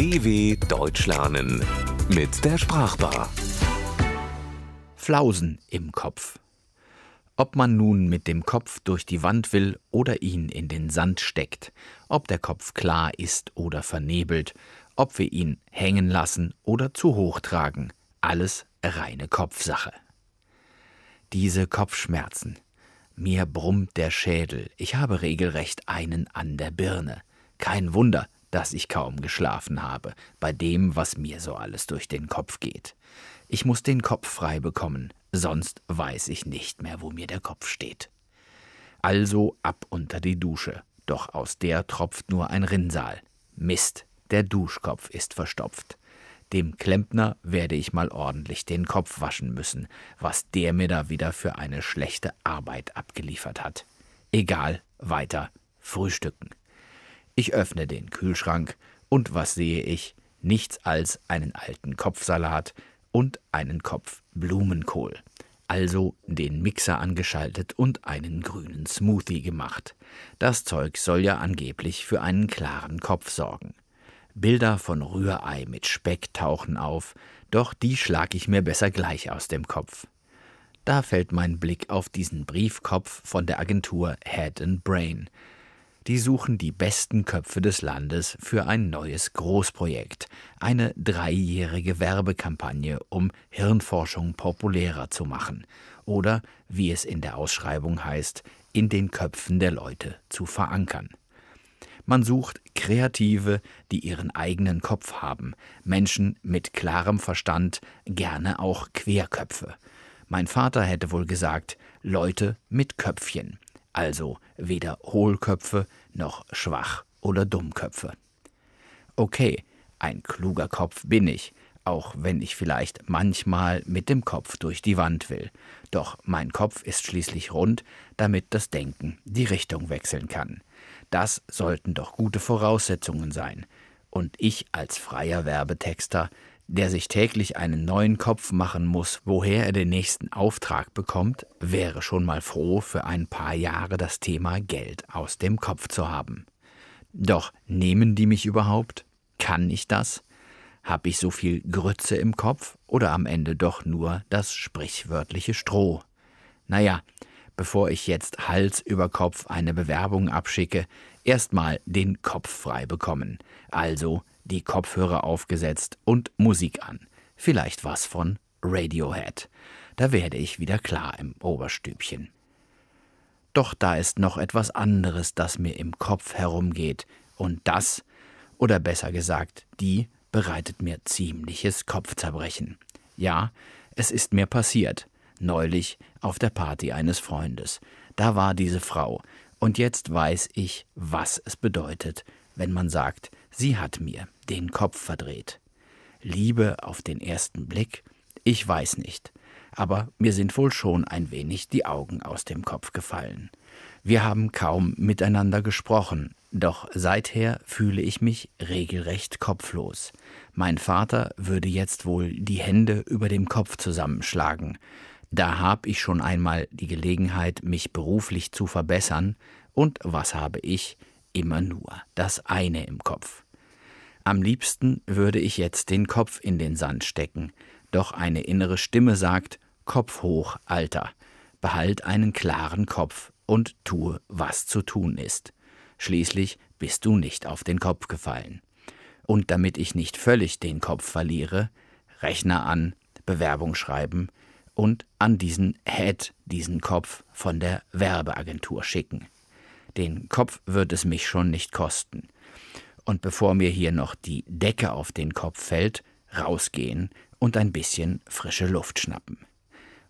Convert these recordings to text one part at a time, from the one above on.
DW Deutsch lernen mit der Sprachbar. Flausen im Kopf. Ob man nun mit dem Kopf durch die Wand will oder ihn in den Sand steckt, ob der Kopf klar ist oder vernebelt, ob wir ihn hängen lassen oder zu hoch tragen, alles reine Kopfsache. Diese Kopfschmerzen. Mir brummt der Schädel, ich habe regelrecht einen an der Birne. Kein Wunder, dass ich kaum geschlafen habe, bei dem, was mir so alles durch den Kopf geht. Ich muss den Kopf frei bekommen, sonst weiß ich nicht mehr, wo mir der Kopf steht. Also ab unter die Dusche, doch aus der tropft nur ein Rinnsal. Mist, der Duschkopf ist verstopft. Dem Klempner werde ich mal ordentlich den Kopf waschen müssen, was der mir da wieder für eine schlechte Arbeit abgeliefert hat. Egal, weiter, frühstücken. Ich öffne den Kühlschrank und was sehe ich? Nichts als einen alten Kopfsalat und einen Kopf Blumenkohl. Also den Mixer angeschaltet und einen grünen Smoothie gemacht. Das Zeug soll ja angeblich für einen klaren Kopf sorgen. Bilder von Rührei mit Speck tauchen auf, doch die schlag ich mir besser gleich aus dem Kopf. Da fällt mein Blick auf diesen Briefkopf von der Agentur Head and Brain, die suchen die besten Köpfe des Landes für ein neues Großprojekt, eine dreijährige Werbekampagne, um Hirnforschung populärer zu machen oder, wie es in der Ausschreibung heißt, in den Köpfen der Leute zu verankern. Man sucht Kreative, die ihren eigenen Kopf haben, Menschen mit klarem Verstand, gerne auch Querköpfe. Mein Vater hätte wohl gesagt, Leute mit Köpfchen also weder Hohlköpfe noch Schwach- oder Dummköpfe. Okay, ein kluger Kopf bin ich, auch wenn ich vielleicht manchmal mit dem Kopf durch die Wand will. Doch mein Kopf ist schließlich rund, damit das Denken die Richtung wechseln kann. Das sollten doch gute Voraussetzungen sein. Und ich als freier Werbetexter der sich täglich einen neuen Kopf machen muss, woher er den nächsten Auftrag bekommt, wäre schon mal froh, für ein paar Jahre das Thema Geld aus dem Kopf zu haben. Doch nehmen die mich überhaupt? Kann ich das? Hab ich so viel Grütze im Kopf oder am Ende doch nur das sprichwörtliche Stroh? Naja, bevor ich jetzt Hals über Kopf eine Bewerbung abschicke, erstmal den Kopf frei bekommen. Also die Kopfhörer aufgesetzt und Musik an. Vielleicht was von Radiohead. Da werde ich wieder klar im Oberstübchen. Doch da ist noch etwas anderes, das mir im Kopf herumgeht, und das, oder besser gesagt, die bereitet mir ziemliches Kopfzerbrechen. Ja, es ist mir passiert, neulich auf der Party eines Freundes. Da war diese Frau, und jetzt weiß ich, was es bedeutet, wenn man sagt, sie hat mir den Kopf verdreht. Liebe auf den ersten Blick? Ich weiß nicht, aber mir sind wohl schon ein wenig die Augen aus dem Kopf gefallen. Wir haben kaum miteinander gesprochen, doch seither fühle ich mich regelrecht kopflos. Mein Vater würde jetzt wohl die Hände über dem Kopf zusammenschlagen. Da hab ich schon einmal die Gelegenheit, mich beruflich zu verbessern, und was habe ich? Immer nur das eine im Kopf. Am liebsten würde ich jetzt den Kopf in den Sand stecken, doch eine innere Stimme sagt Kopf hoch, Alter, behalt einen klaren Kopf und tue, was zu tun ist. Schließlich bist du nicht auf den Kopf gefallen. Und damit ich nicht völlig den Kopf verliere, Rechner an, Bewerbung schreiben und an diesen Head diesen Kopf von der Werbeagentur schicken. Den Kopf wird es mich schon nicht kosten und bevor mir hier noch die Decke auf den Kopf fällt, rausgehen und ein bisschen frische Luft schnappen.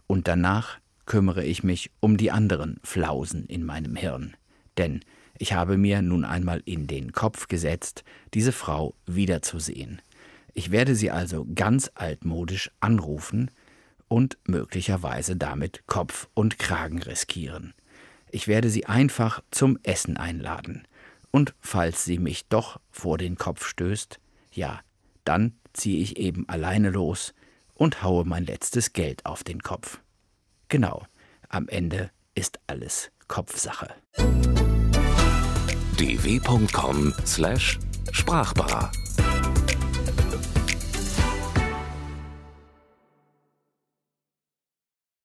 Und danach kümmere ich mich um die anderen Flausen in meinem Hirn, denn ich habe mir nun einmal in den Kopf gesetzt, diese Frau wiederzusehen. Ich werde sie also ganz altmodisch anrufen und möglicherweise damit Kopf und Kragen riskieren. Ich werde sie einfach zum Essen einladen und falls sie mich doch vor den Kopf stößt, ja, dann ziehe ich eben alleine los und haue mein letztes Geld auf den Kopf. Genau, am Ende ist alles Kopfsache. dw.com/sprachbar